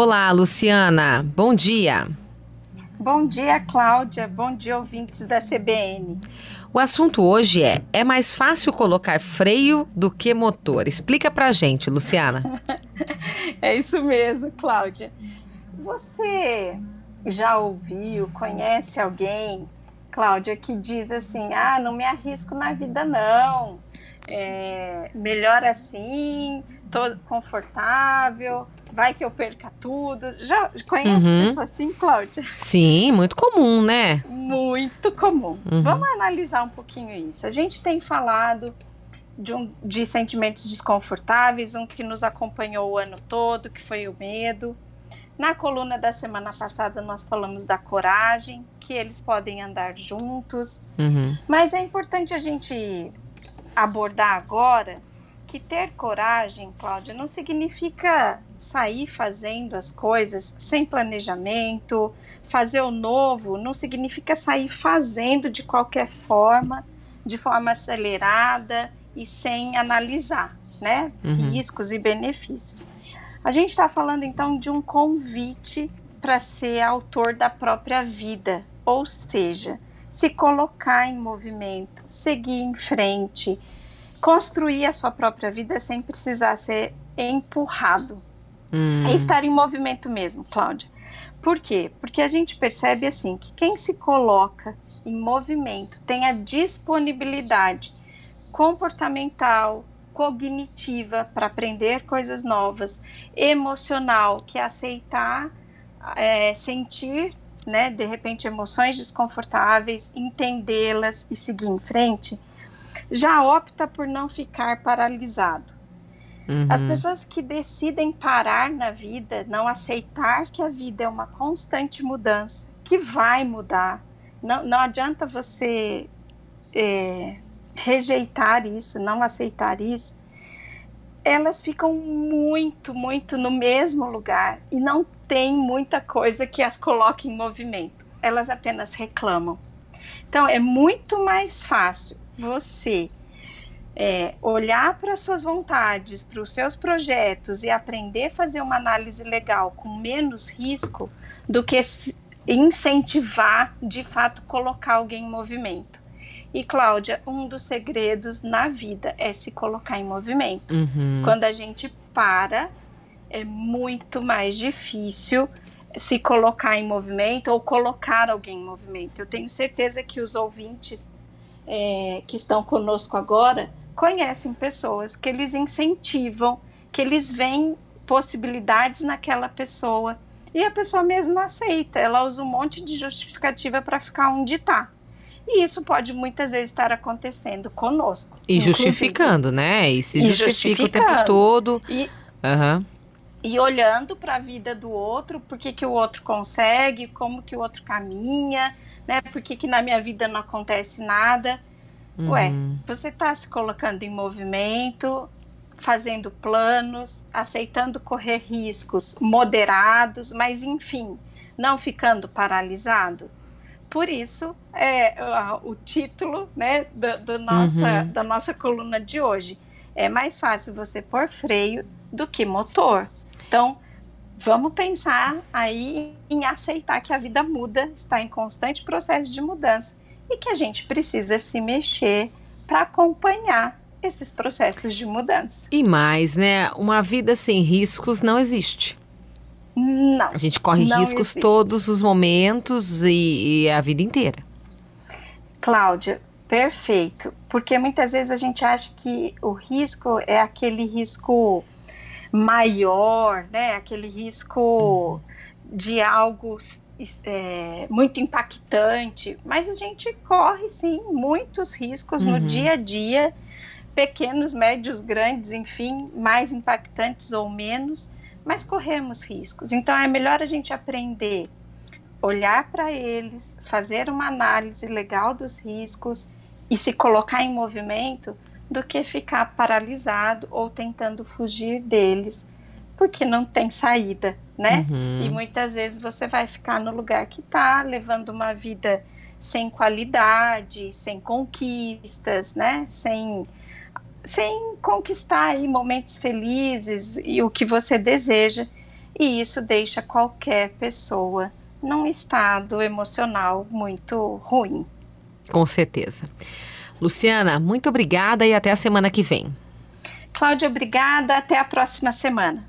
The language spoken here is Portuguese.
Olá, Luciana. Bom dia. Bom dia, Cláudia. Bom dia, ouvintes da CBN. O assunto hoje é: é mais fácil colocar freio do que motor? Explica pra gente, Luciana. é isso mesmo, Cláudia. Você já ouviu, conhece alguém, Cláudia, que diz assim: ah, não me arrisco na vida, não. É, melhor assim, tô confortável, vai que eu perca tudo. Já conhece uhum. pessoa assim, Cláudia? Sim, muito comum, né? Muito comum. Uhum. Vamos analisar um pouquinho isso. A gente tem falado de, um, de sentimentos desconfortáveis, um que nos acompanhou o ano todo, que foi o medo. Na coluna da semana passada, nós falamos da coragem, que eles podem andar juntos. Uhum. Mas é importante a gente abordar agora que ter coragem, Cláudia, não significa sair fazendo as coisas sem planejamento, fazer o novo, não significa sair fazendo de qualquer forma, de forma acelerada e sem analisar, né? Uhum. Riscos e benefícios. A gente está falando então de um convite para ser autor da própria vida, ou seja, se colocar em movimento, seguir em frente, construir a sua própria vida sem precisar ser empurrado. Hum. É estar em movimento mesmo, Cláudia. Por quê? Porque a gente percebe assim que quem se coloca em movimento tem a disponibilidade comportamental, cognitiva para aprender coisas novas, emocional, que é aceitar, é, sentir, né, de repente emoções desconfortáveis, entendê-las e seguir em frente, já opta por não ficar paralisado. Uhum. As pessoas que decidem parar na vida, não aceitar que a vida é uma constante mudança, que vai mudar. Não, não adianta você é, rejeitar isso, não aceitar isso. Elas ficam muito, muito no mesmo lugar e não tem muita coisa que as coloque em movimento. Elas apenas reclamam. Então é muito mais fácil você é, olhar para suas vontades, para os seus projetos e aprender a fazer uma análise legal com menos risco do que incentivar, de fato, colocar alguém em movimento. E, Cláudia, um dos segredos na vida é se colocar em movimento. Uhum. Quando a gente para, é muito mais difícil se colocar em movimento ou colocar alguém em movimento. Eu tenho certeza que os ouvintes é, que estão conosco agora conhecem pessoas que eles incentivam, que eles veem possibilidades naquela pessoa e a pessoa mesmo aceita. Ela usa um monte de justificativa para ficar onde está. E isso pode muitas vezes estar acontecendo conosco. E justificando, né? E se e justifica o tempo todo. E, uhum. e olhando para a vida do outro, por que, que o outro consegue, como que o outro caminha né? Por que, que na minha vida não acontece nada? Uhum. Ué, você está se colocando em movimento, fazendo planos, aceitando correr riscos moderados, mas enfim, não ficando paralisado. Por isso, é o título né, do, do nossa, uhum. da nossa coluna de hoje. É mais fácil você pôr freio do que motor. Então, vamos pensar aí em aceitar que a vida muda, está em constante processo de mudança e que a gente precisa se mexer para acompanhar esses processos de mudança. E mais, né? Uma vida sem riscos não existe. Não. A gente corre riscos existe. todos os momentos e, e a vida inteira. Cláudia, perfeito. Porque muitas vezes a gente acha que o risco é aquele risco maior, né? Aquele risco de algo é, muito impactante, mas a gente corre sim muitos riscos uhum. no dia a dia, pequenos, médios, grandes, enfim, mais impactantes ou menos, mas corremos riscos. Então é melhor a gente aprender, olhar para eles, fazer uma análise legal dos riscos e se colocar em movimento do que ficar paralisado ou tentando fugir deles, porque não tem saída, né? Uhum. E muitas vezes você vai ficar no lugar que está, levando uma vida sem qualidade, sem conquistas, né? Sem sem conquistar aí momentos felizes e o que você deseja. e isso deixa qualquer pessoa num estado emocional muito ruim. Com certeza. Luciana, muito obrigada e até a semana que vem. Cláudia, obrigada. Até a próxima semana.